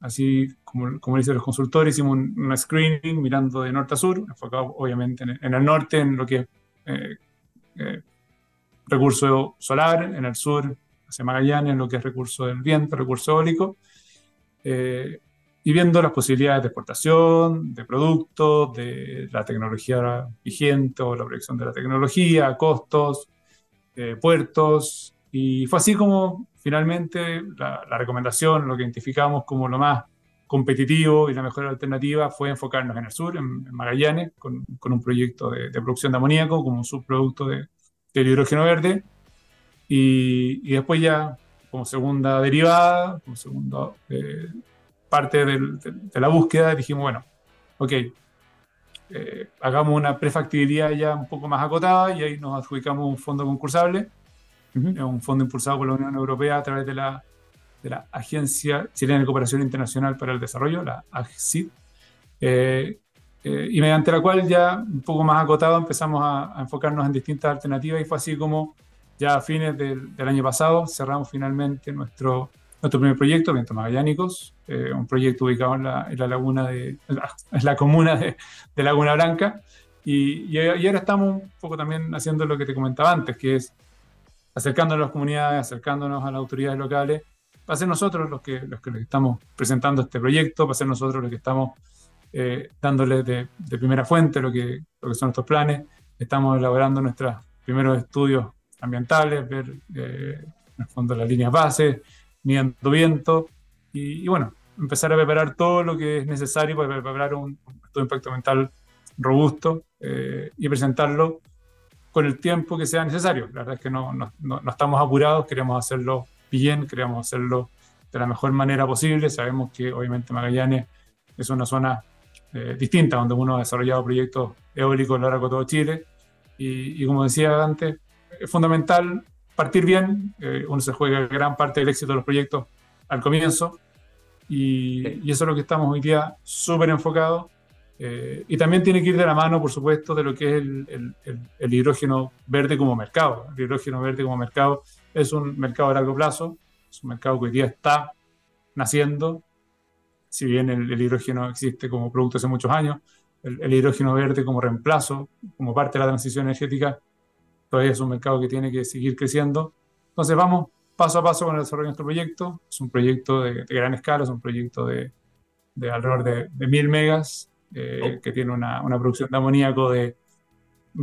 así como, como dicen los consultores, hicimos un, screening mirando de norte a sur, enfocado obviamente en, el norte, en lo que es recurso solar, en el sur hacia Magallanes, en lo que es recurso del viento, recurso eólico y viendo las posibilidades de exportación, de productos, de la tecnología vigente o la proyección de la tecnología, costos, eh, puertos. Y fue así como finalmente la, recomendación, lo que identificamos como lo más competitivo y la mejor alternativa fue enfocarnos en el sur, en, Magallanes, con, con, un proyecto de, producción de amoníaco como un subproducto de, del hidrógeno verde. Y, y, después ya como segunda derivada, como segundo eh, parte de la búsqueda, dijimos, bueno, ok, eh, hagamos una prefactibilidad ya un poco más acotada y ahí nos adjudicamos un fondo concursable, un fondo impulsado por la Unión Europea a través de la, de la Agencia Chilena de Cooperación Internacional para el Desarrollo, la AGCID, eh, eh, y mediante la cual ya un poco más acotado empezamos a, enfocarnos en distintas alternativas y fue así como ya a fines del, del año pasado cerramos finalmente nuestro nuestro primer proyecto, Vientos Magallánicos, eh, un proyecto ubicado en la, en la laguna de, en la, [laughs] comuna de, de, Laguna Blanca. Y, y, ahora estamos un poco también haciendo lo que te comentaba antes, que es acercándonos a las comunidades, acercándonos a las autoridades locales, para ser nosotros los que, los que estamos presentando este proyecto, para ser nosotros los que estamos eh, dándoles de, de, primera fuente lo que, lo que son nuestros planes. Estamos elaborando nuestros primeros estudios ambientales, ver eh, en el fondo las líneas bases, midiendo viento y, bueno, empezar a preparar todo lo que es necesario para preparar un, impacto ambiental robusto eh, y presentarlo con el tiempo que sea necesario. La verdad es que no, no, no, estamos apurados, queremos hacerlo bien, queremos hacerlo de la mejor manera posible. Sabemos que obviamente Magallanes es una zona eh, distinta donde uno ha desarrollado proyectos eólicos a lo largo de todo Chile y, y como decía antes, es fundamental partir bien, eh, uno se juega gran parte del éxito de los proyectos al comienzo, y, eso es lo que estamos hoy día súper enfocados. Eh, y también tiene que ir de la mano, por supuesto, de lo que es el, el, hidrógeno verde como mercado. El hidrógeno verde como mercado es un mercado a largo plazo, es un mercado que hoy día está naciendo, si bien el, hidrógeno existe como producto hace muchos años, el, hidrógeno verde como reemplazo, como parte de la transición energética, todavía es un mercado que tiene que seguir creciendo. Entonces vamos paso a paso con el desarrollo de nuestro proyecto. Es un proyecto de, gran escala, es un proyecto de, de alrededor de, de 1000 megas, eh, oh. que tiene una, una, producción de amoníaco de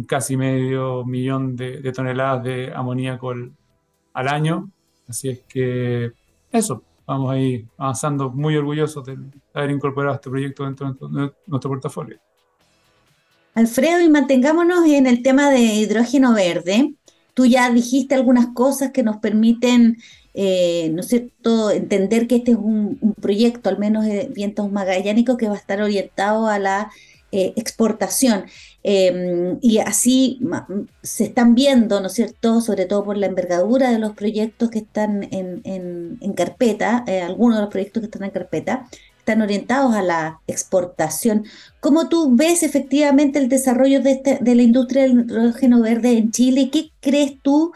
casi medio millón de, toneladas de amoníaco al año. Así es que eso, vamos a ir avanzando muy orgullosos de haber incorporado este proyecto dentro de nuestro portafolio. Alfredo, y mantengámonos en el tema de hidrógeno verde. Tú ya dijiste algunas cosas que nos permiten, eh, ¿no es cierto?, entender que este es un, proyecto, al menos de vientos magallánicos, que va a estar orientado a la eh, exportación. Em, y así se están viendo, ¿no es cierto?, sobre todo por la envergadura de los proyectos que están en, carpeta, eh, algunos de los proyectos que están en carpeta, están orientados a la exportación. ¿Cómo tú ves efectivamente el desarrollo de, este, de la industria del hidrógeno verde en Chile? ¿Qué crees tú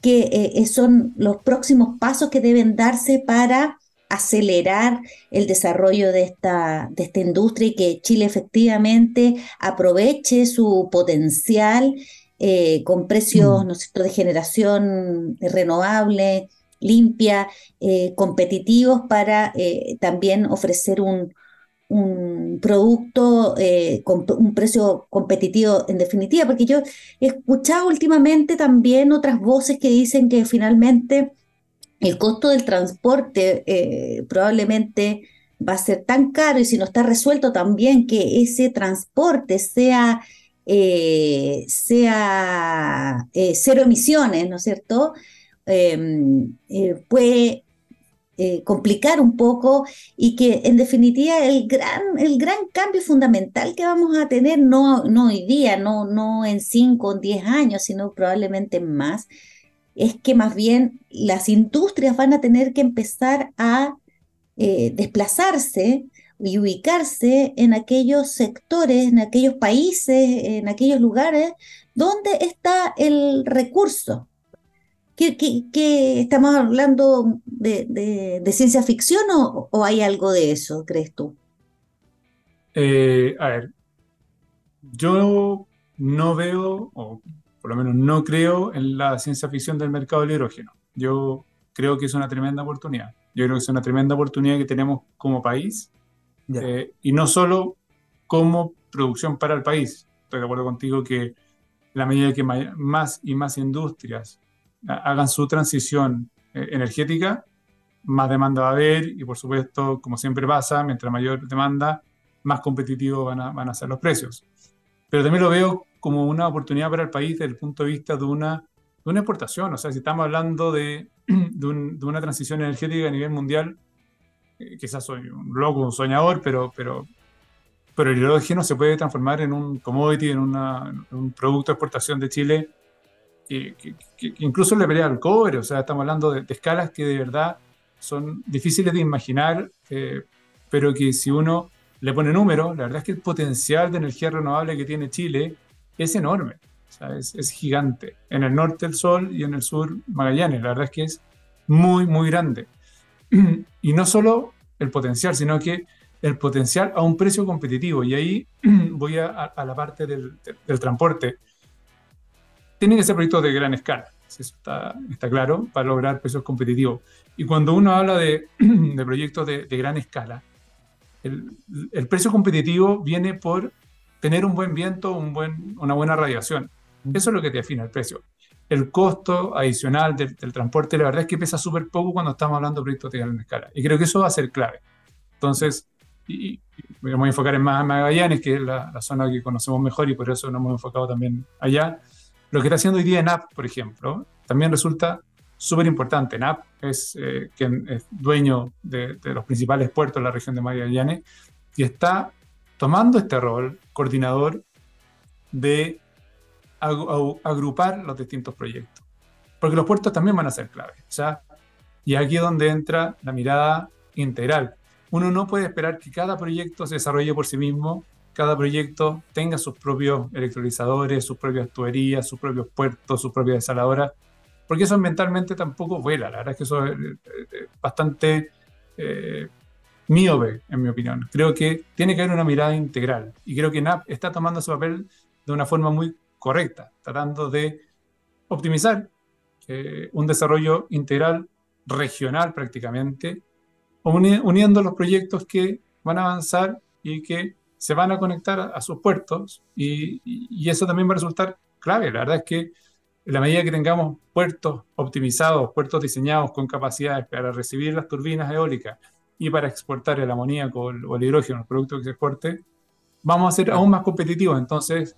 que eh, son los próximos pasos que deben darse para acelerar el desarrollo de esta, de esta industria y que Chile efectivamente aproveche su potencial eh, con precios mm. de generación renovable, limpia, eh, competitivos para eh, también ofrecer un, producto con un precio competitivo en definitiva, porque yo he escuchado últimamente también otras voces que dicen que finalmente el costo del transporte eh, probablemente va a ser tan caro y si no está resuelto también que ese transporte sea, eh, sea eh, cero emisiones, ¿no es cierto? Em, puede complicar un poco y que en definitiva el gran, el gran cambio fundamental que vamos a tener, no, no hoy día, no, no en 5 o 10 años, sino probablemente más, es que más bien las industrias van a tener que empezar a eh, desplazarse y ubicarse en aquellos sectores, en aquellos países, en aquellos lugares donde está el recurso. ¿Qué, estamos hablando de, ciencia ficción o, hay algo de eso, crees tú? Eh, a ver, yo no veo, por lo menos no creo en la ciencia ficción del mercado del hidrógeno. Yo creo que es una tremenda oportunidad. Yo creo que es una tremenda oportunidad que tenemos como país eh, y no solo como producción para el país. Estoy de acuerdo contigo que la medida que más y más industrias hagan su transición eh, energética, más demanda va a haber y por supuesto, como siempre pasa, mientras mayor demanda, más competitivos van a, van a ser los precios. Pero también lo veo como una oportunidad para el país desde el punto de vista de una, de una exportación. O sea, si estamos hablando de, [clears throat] de, una transición energética a nivel mundial, eh, quizás soy un loco, un soñador, pero, pero, pero el hidrógeno se puede transformar en un commodity, en, un producto de exportación de Chile que, incluso le pelea al cobre. O sea, estamos hablando de, escalas que de verdad son difíciles de imaginar, eh, pero que si uno le pone números, la verdad es que el potencial de energía renovable que tiene Chile es enorme, es, gigante. En el norte el Sol y en el sur Magallanes, la verdad es que es muy, muy grande. [clears throat] Y no solo el potencial, sino que el potencial a un precio competitivo. Y ahí [clears throat] voy a, la parte del, transporte. Tienen que ser proyectos de gran escala, eso está, está claro, para lograr precios competitivos. Y cuando uno habla de, [clears throat] proyectos de, gran escala, el, el, precio competitivo viene por tener un buen viento, un buen, una buena radiación. Eso es lo que te afina el precio. El costo adicional del, transporte, la verdad es que pesa súper poco cuando estamos hablando de proyectos de gran escala. Y creo que eso va a ser clave. Entonces, y, me voy a enfocar en Magallanes, que es la, zona que conocemos mejor y por eso nos hemos enfocado también allá. Lo que está haciendo hoy día en NAP, por ejemplo, también resulta súper importante. NAP es eh, es dueño de, los principales puertos de la región de Magallanes y está tomando este rol coordinador de agrupar los distintos proyectos. Porque los puertos también van a ser clave. Sea, y aquí es donde entra la mirada integral. Uno no puede esperar que cada proyecto se desarrolle por sí mismo, cada proyecto tenga sus propios electrolizadores, sus propias tuberías, sus propios puertos, sus propias desaladoras, porque eso ambientalmente tampoco vuela. La verdad es que eso es bastante eh, míope, en mi opinión. Creo que tiene que haber una mirada integral y creo que NAP está tomando ese papel de una forma muy correcta, tratando de optimizar eh, un desarrollo integral regional prácticamente, uniendo los proyectos que van a avanzar y que se van a conectar a, sus puertos y, y, eso también va a resultar clave. La verdad es que en la medida que tengamos puertos optimizados, puertos diseñados con capacidades para recibir las turbinas eólicas y para exportar el amoníaco o el hidrógeno, el producto que se exporte, vamos a ser aún más competitivos. Entonces,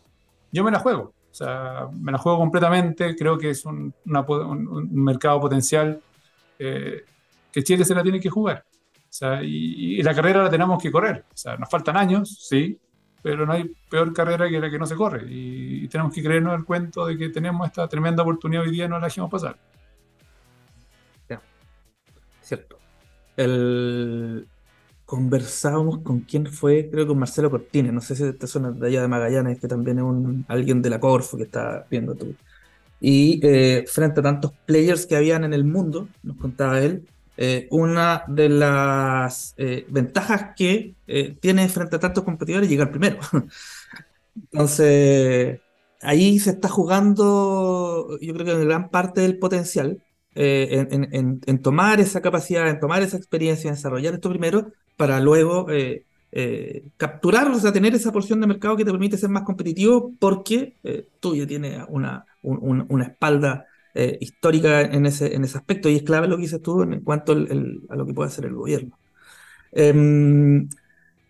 yo me la juego. O sea, me la juego completamente. Creo que es un, mercado potencial eh, que Chile se la tiene que jugar. Sea, y, la carrera la tenemos que correr. O sea, nos faltan años, sí, pero no hay peor carrera que la que no se corre. Y, tenemos que creernos el cuento de que tenemos esta tremenda oportunidad hoy día y no la dejemos pasar. Cierto. El, conversábamos con quién fue, creo que con Marcelo Cortines, no sé si te suena de allá de Magallanes, que también es un, alguien de la Corfo que está viendo tú. Y eh, frente a tantos players que habían en el mundo, nos contaba él, eh, una de las eh, ventajas que tiene frente a tantos competidores es llegar primero. [laughs] Entonces, ahí se está jugando, yo creo que en gran parte del potencial, en, en, tomar esa capacidad, en tomar esa experiencia, en desarrollar esto primero, para luego eh, eh, capturar, o sea, tener esa porción de mercado que te permite ser más competitivo porque eh, tú ya tienes una, una espalda histórica en ese, en ese aspecto y es clave lo que dices tú en cuanto a lo que puede hacer el gobierno. Em,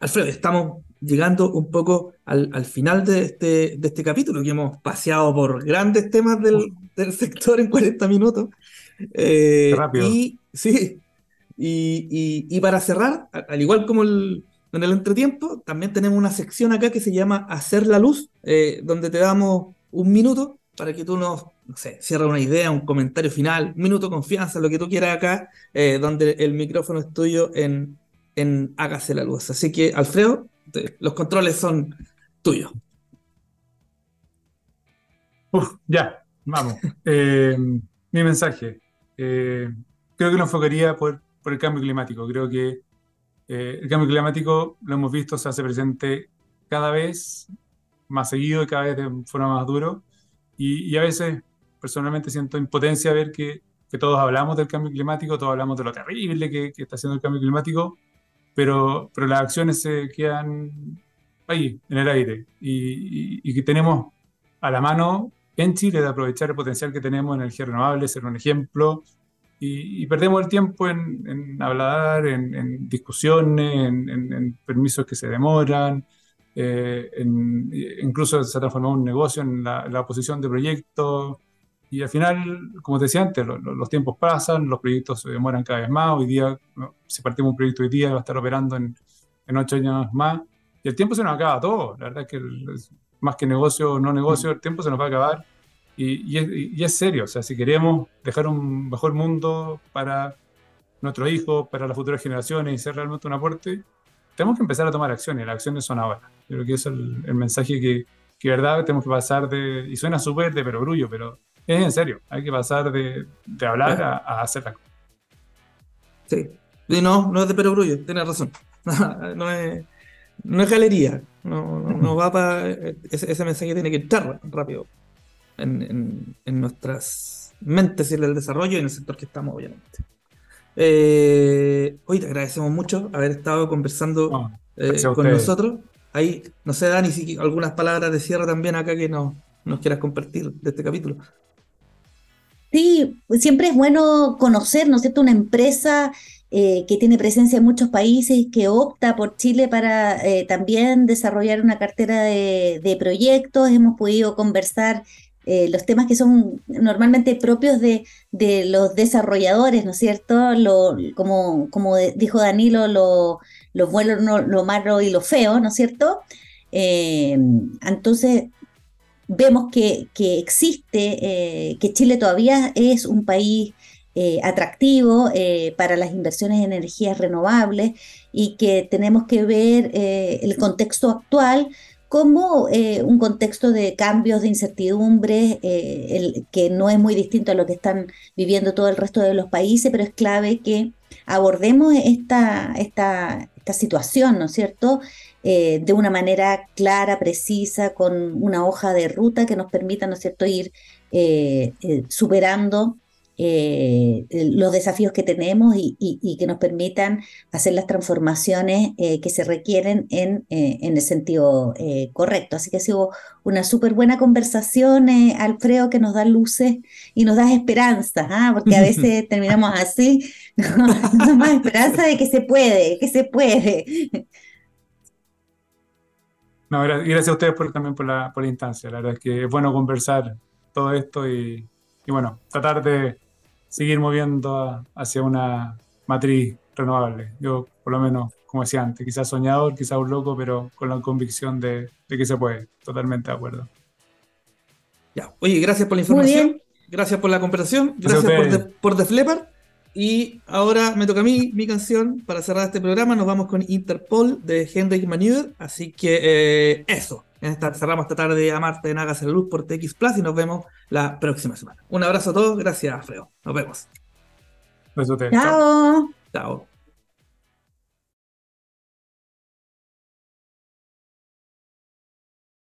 Alfredo, estamos llegando un poco al, final de este, de este capítulo, que hemos paseado por grandes temas del, del sector en 40 minutos. rápido. Y sí, y, para cerrar, al igual como en el entretiempo, también tenemos una sección acá que se llama Hacer la Luz, eh, donde te damos un minuto para que tú nos, no sé, cierres una idea, un comentario final, un minuto de confianza, lo que tú quieras acá, eh, donde el micrófono es tuyo en, en Hágase la Luz. Así que, Alfredo, los controles son tuyos. ya, vamos. [laughs] Eh, mi mensaje. creo que lo enfocaría por por el cambio climático. Creo que eh, el cambio climático, lo hemos visto, se hace presente cada vez más seguido y cada vez de forma más duro. Y, a veces, personalmente, siento impotencia ver que, que, todos hablamos del cambio climático, todos hablamos de lo terrible que, que está haciendo el cambio climático, pero, pero las acciones se quedan ahí, en el aire. Y, y, que tenemos a la mano en Chile de aprovechar el potencial que tenemos en energía renovable, ser un ejemplo, y, perdemos el tiempo en, hablar, en, discusiones, en, permisos que se demoran, eh, incluso se ha transformado un negocio en la, oposición de proyectos. Y al final, como te decía antes, los tiempos pasan, los proyectos se demoran cada vez más. Hoy día, si partimos un proyecto hoy día, va a estar operando en, ocho años más. Y el tiempo se nos acaba todo. La verdad es que más que negocio o no negocio, el tiempo se nos va a acabar y, es, serio, o sea, si queremos dejar un mejor mundo para nuestros hijos, para las futuras generaciones y ser realmente un aporte, tenemos que empezar a tomar acciones, las acciones son ahora. Yo creo que eso es el, mensaje que, que, verdad, tenemos que pasar de, y suena súper de perogrullo, pero es en serio, hay que pasar de, de hablar a, a hacer las Sí, y no, no es de perogrullo, tienes razón. [laughs] no, es, no es galería, no, no, va para. Ese, ese mensaje tiene que entrar rápido en, nuestras mentes y en el desarrollo y en el sector que estamos, obviamente. Eh, hoy te agradecemos mucho haber estado conversando eh, con nosotros. Ahí, no sé, Dani, si algunas palabras de cierre también acá que nos, nos quieras compartir de este capítulo. Sí, siempre es bueno conocer, ¿no es cierto?, una empresa eh, que tiene presencia en muchos países y que opta por Chile para también desarrollar una cartera de, de, proyectos. Hemos podido conversar eh, los temas que son normalmente propios de, los desarrolladores, ¿no es cierto? Como, como dijo Danilo, lo, lo bueno, lo malo y lo feo, ¿no es cierto? Eh, entonces, vemos que, existe, eh, que Chile todavía es un país atractivo para las inversiones en energías renovables y que tenemos que ver el contexto actual como eh, un contexto de cambios, de incertidumbre, eh, que no es muy distinto a lo que están viviendo todo el resto de los países, pero es clave que abordemos esta, esta, esta situación, ¿no es cierto?, eh, de una manera clara, precisa, con una hoja de ruta que nos permita, ¿no es cierto?, ir superando eh, los desafíos que tenemos y, que nos permitan hacer las transformaciones eh, que se requieren en, eh, en el sentido correcto. Así que ha sido una súper buena conversación, Alfredo, que nos da luces y nos da esperanza, ¿ah? porque a veces [laughs] terminamos así, [laughs] nos da más esperanza de que se puede, que se puede. No, gracias a ustedes por, también por la, por la instancia. La verdad es que es bueno conversar todo esto y, y bueno, tratar de seguir moviendo hacia una matriz renovable. Yo, por lo menos, como decía antes, quizás soñador, quizás un loco, pero con la convicción de, que se puede. Totalmente de acuerdo. Ya. Oye, gracias por la información. Gracias por la conversación. Gracias, por, The, por Y ahora me toca a mí mi canción para cerrar este programa. Nos vamos con Interpol de Henrik Manuel. Así que eh, eso cerramos esta tarde a Marte en Hágase la Luz por TX Plus y nos vemos la próxima semana. Un abrazo a todos, gracias, Freo. Nos vemos. Chao. Chao.